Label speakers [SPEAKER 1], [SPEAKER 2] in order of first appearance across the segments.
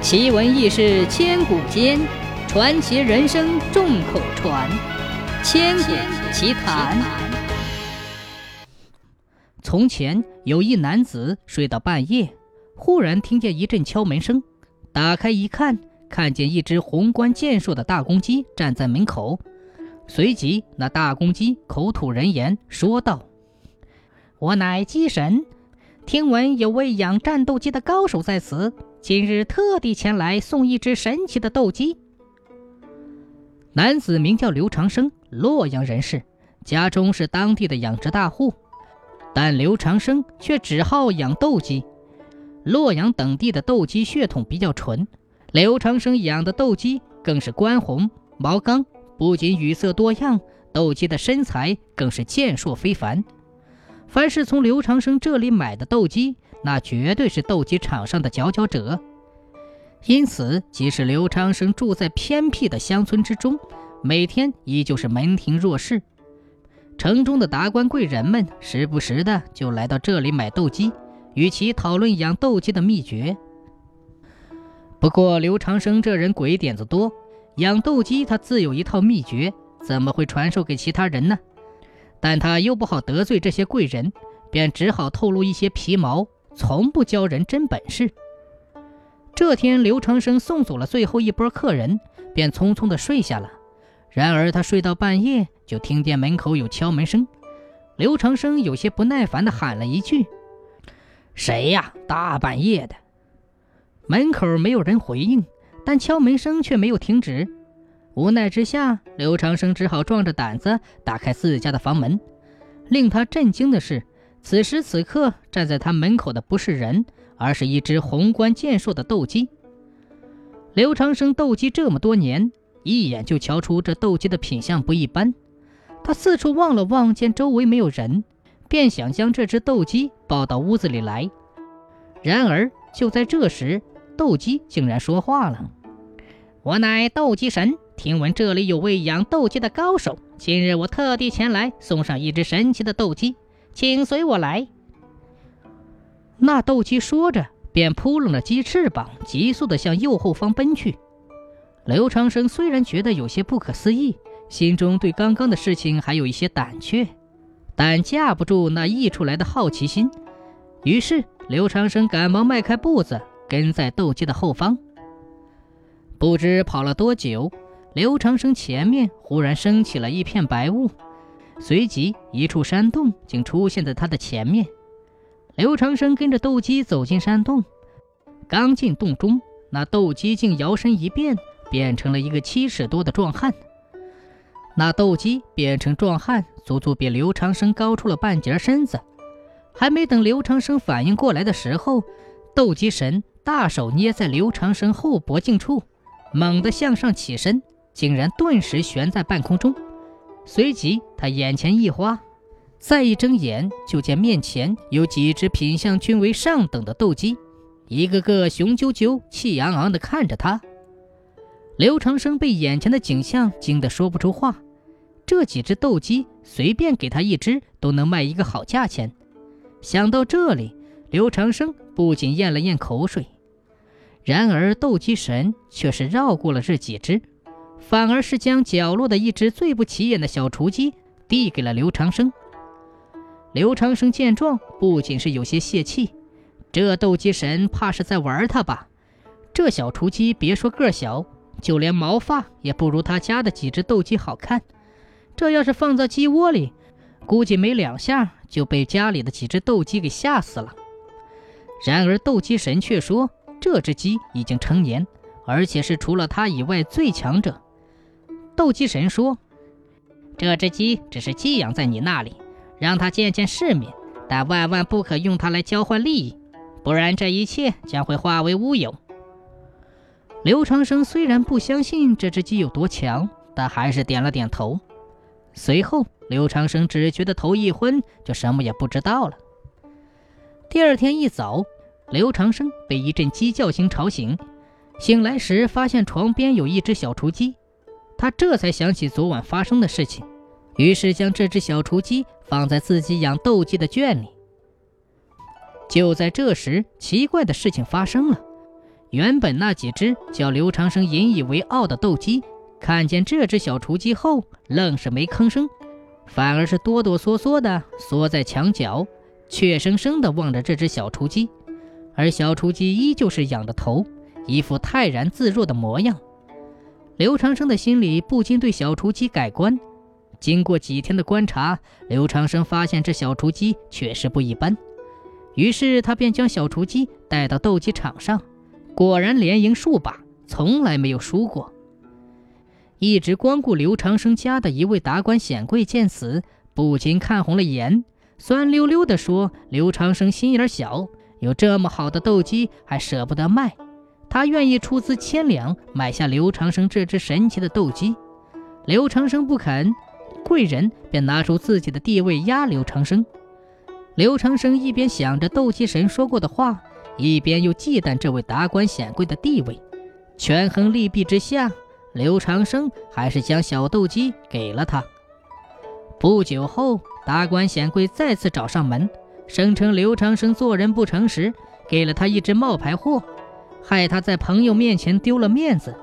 [SPEAKER 1] 奇闻异事千古间，传奇人生众口传。千古奇谈。从前有一男子睡到半夜，忽然听见一阵敲门声，打开一看，看见一只宏观健硕的大公鸡站在门口。随即，那大公鸡口吐人言，说道：“我乃鸡神，听闻有位养战斗机的高手在此。”今日特地前来送一只神奇的斗鸡。男子名叫刘长生，洛阳人士，家中是当地的养殖大户，但刘长生却只好养斗鸡。洛阳等地的斗鸡血统比较纯，刘长生养的斗鸡更是冠红、毛刚，不仅羽色多样，斗鸡的身材更是健硕非凡。凡是从刘长生这里买的斗鸡，那绝对是斗鸡场上的佼佼者。因此，即使刘长生住在偏僻的乡村之中，每天依旧是门庭若市。城中的达官贵人们时不时的就来到这里买斗鸡，与其讨论养斗鸡的秘诀。不过，刘长生这人鬼点子多，养斗鸡他自有一套秘诀，怎么会传授给其他人呢？但他又不好得罪这些贵人，便只好透露一些皮毛，从不教人真本事。这天，刘长生送走了最后一波客人，便匆匆的睡下了。然而，他睡到半夜，就听见门口有敲门声。刘长生有些不耐烦的喊了一句：“谁呀？大半夜的！”门口没有人回应，但敲门声却没有停止。无奈之下，刘长生只好壮着胆子打开自家的房门。令他震惊的是，此时此刻站在他门口的不是人，而是一只宏观健硕的斗鸡。刘长生斗鸡这么多年，一眼就瞧出这斗鸡的品相不一般。他四处望了望，见周围没有人，便想将这只斗鸡抱到屋子里来。然而就在这时，斗鸡竟然说话了：“我乃斗鸡神。”听闻这里有位养斗鸡的高手，今日我特地前来送上一只神奇的斗鸡，请随我来。那斗鸡说着，便扑棱着鸡翅膀，急速地向右后方奔去。刘长生虽然觉得有些不可思议，心中对刚刚的事情还有一些胆怯，但架不住那溢出来的好奇心，于是刘长生赶忙迈开步子，跟在斗鸡的后方。不知跑了多久。刘长生前面忽然升起了一片白雾，随即一处山洞竟出现在他的前面。刘长生跟着斗鸡走进山洞，刚进洞中，那斗鸡竟摇身一变，变成了一个七尺多的壮汉。那斗鸡变成壮汉，足足比刘长生高出了半截身子。还没等刘长生反应过来的时候，斗鸡神大手捏在刘长生后脖颈处，猛地向上起身。竟然顿时悬在半空中，随即他眼前一花，再一睁眼，就见面前有几只品相均为上等的斗鸡，一个个雄赳赳、气昂昂地看着他。刘长生被眼前的景象惊得说不出话。这几只斗鸡随便给他一只，都能卖一个好价钱。想到这里，刘长生不仅咽了咽口水，然而斗鸡神却是绕过了这几只。反而是将角落的一只最不起眼的小雏鸡递给了刘长生。刘长生见状，不仅是有些泄气，这斗鸡神怕是在玩他吧？这小雏鸡别说个小，就连毛发也不如他家的几只斗鸡好看。这要是放在鸡窝里，估计没两下就被家里的几只斗鸡给吓死了。然而斗鸡神却说，这只鸡已经成年，而且是除了他以外最强者。斗鸡神说：“这只鸡只是寄养在你那里，让它见见世面，但万万不可用它来交换利益，不然这一切将会化为乌有。”刘长生虽然不相信这只鸡有多强，但还是点了点头。随后，刘长生只觉得头一昏，就什么也不知道了。第二天一早，刘长生被一阵鸡叫声吵醒，醒来时发现床边有一只小雏鸡。他这才想起昨晚发生的事情，于是将这只小雏鸡放在自己养斗鸡的圈里。就在这时，奇怪的事情发生了，原本那几只叫刘长生引以为傲的斗鸡，看见这只小雏鸡后，愣是没吭声，反而是哆哆嗦嗦地缩在墙角，怯生生地望着这只小雏鸡。而小雏鸡依旧是仰着头，一副泰然自若的模样。刘长生的心里不禁对小雏鸡改观。经过几天的观察，刘长生发现这小雏鸡确实不一般，于是他便将小雏鸡带到斗鸡场上。果然连赢数把，从来没有输过。一直光顾刘长生家的一位达官显贵见此，不禁看红了眼，酸溜溜地说：“刘长生心眼小，有这么好的斗鸡还舍不得卖，他愿意出资千两买下刘长生这只神奇的斗鸡。”刘长生不肯，贵人便拿出自己的地位压刘长生。刘长生一边想着斗鸡神说过的话。一边又忌惮这位达官显贵的地位，权衡利弊之下，刘长生还是将小斗鸡给了他。不久后，达官显贵再次找上门，声称刘长生做人不诚实，给了他一只冒牌货，害他在朋友面前丢了面子。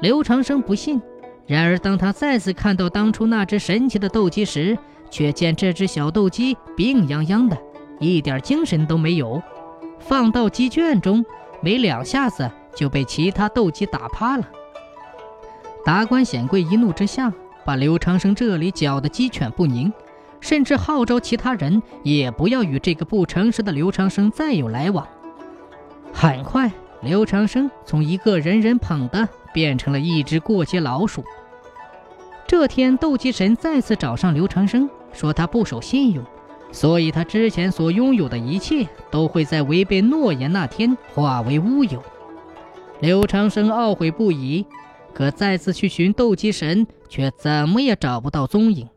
[SPEAKER 1] 刘长生不信，然而当他再次看到当初那只神奇的斗鸡时，却见这只小斗鸡病殃殃的，一点精神都没有。放到鸡圈中，没两下子就被其他斗鸡打趴了。达官显贵一怒之下，把刘长生这里搅得鸡犬不宁，甚至号召其他人也不要与这个不诚实的刘长生再有来往。很快，刘长生从一个人人捧的，变成了一只过街老鼠。这天，斗鸡神再次找上刘长生，说他不守信用。所以，他之前所拥有的一切都会在违背诺言那天化为乌有。刘长生懊悔不已，可再次去寻斗鸡神，却怎么也找不到踪影。